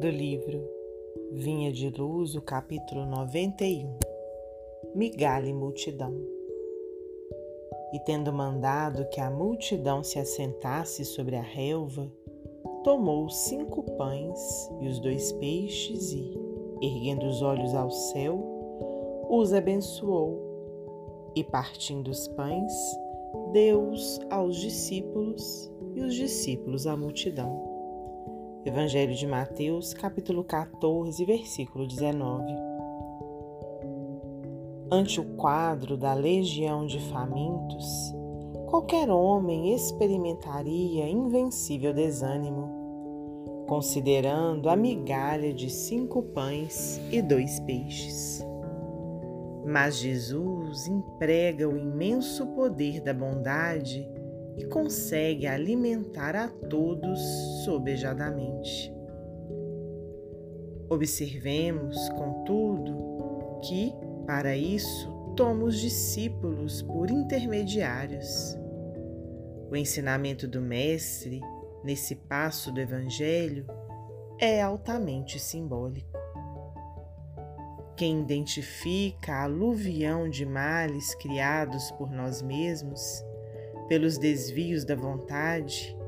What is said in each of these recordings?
do livro Vinha de Luz, o capítulo 91 Migalha e Multidão. E tendo mandado que a multidão se assentasse sobre a relva, tomou cinco pães e os dois peixes e, erguendo os olhos ao céu, os abençoou e, partindo os pães, deu-os aos discípulos e os discípulos à multidão. Evangelho de Mateus, capítulo 14, versículo 19. Ante o quadro da legião de famintos, qualquer homem experimentaria invencível desânimo, considerando a migalha de cinco pães e dois peixes. Mas Jesus emprega o imenso poder da bondade e consegue alimentar a todos sobejadamente. Observemos, contudo, que, para isso, toma os discípulos por intermediários. O ensinamento do Mestre, nesse passo do Evangelho, é altamente simbólico. Quem identifica a aluvião de males criados por nós mesmos pelos desvios da vontade,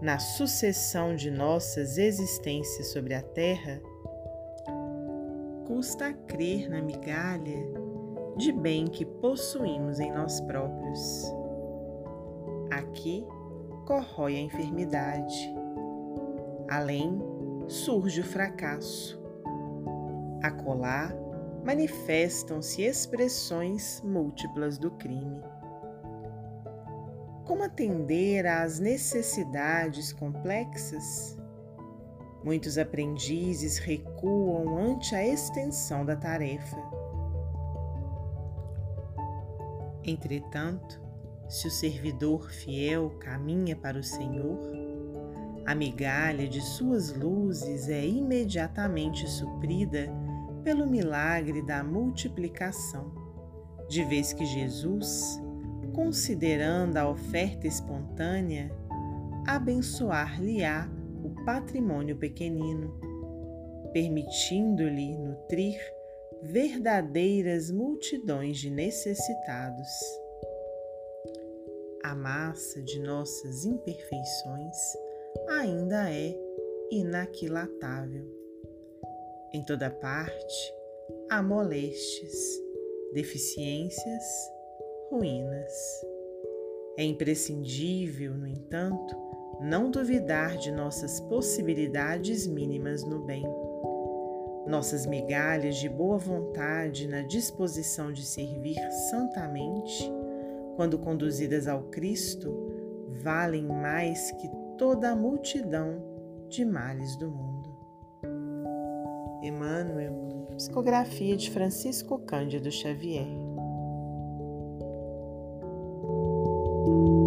na sucessão de nossas existências sobre a terra, custa crer na migalha de bem que possuímos em nós próprios. Aqui corrói a enfermidade. Além surge o fracasso. Acolá manifestam-se expressões múltiplas do crime. Como atender às necessidades complexas? Muitos aprendizes recuam ante a extensão da tarefa. Entretanto, se o servidor fiel caminha para o Senhor, a migalha de suas luzes é imediatamente suprida pelo milagre da multiplicação, de vez que Jesus considerando a oferta espontânea, abençoar-lhe-á o patrimônio pequenino, permitindo-lhe nutrir verdadeiras multidões de necessitados. A massa de nossas imperfeições ainda é inaquilatável. Em toda parte há moléstias, deficiências ruínas. É imprescindível, no entanto, não duvidar de nossas possibilidades mínimas no bem. Nossas migalhas de boa vontade na disposição de servir santamente, quando conduzidas ao Cristo, valem mais que toda a multidão de males do mundo. Emmanuel, psicografia de Francisco Cândido Xavier. Thank you.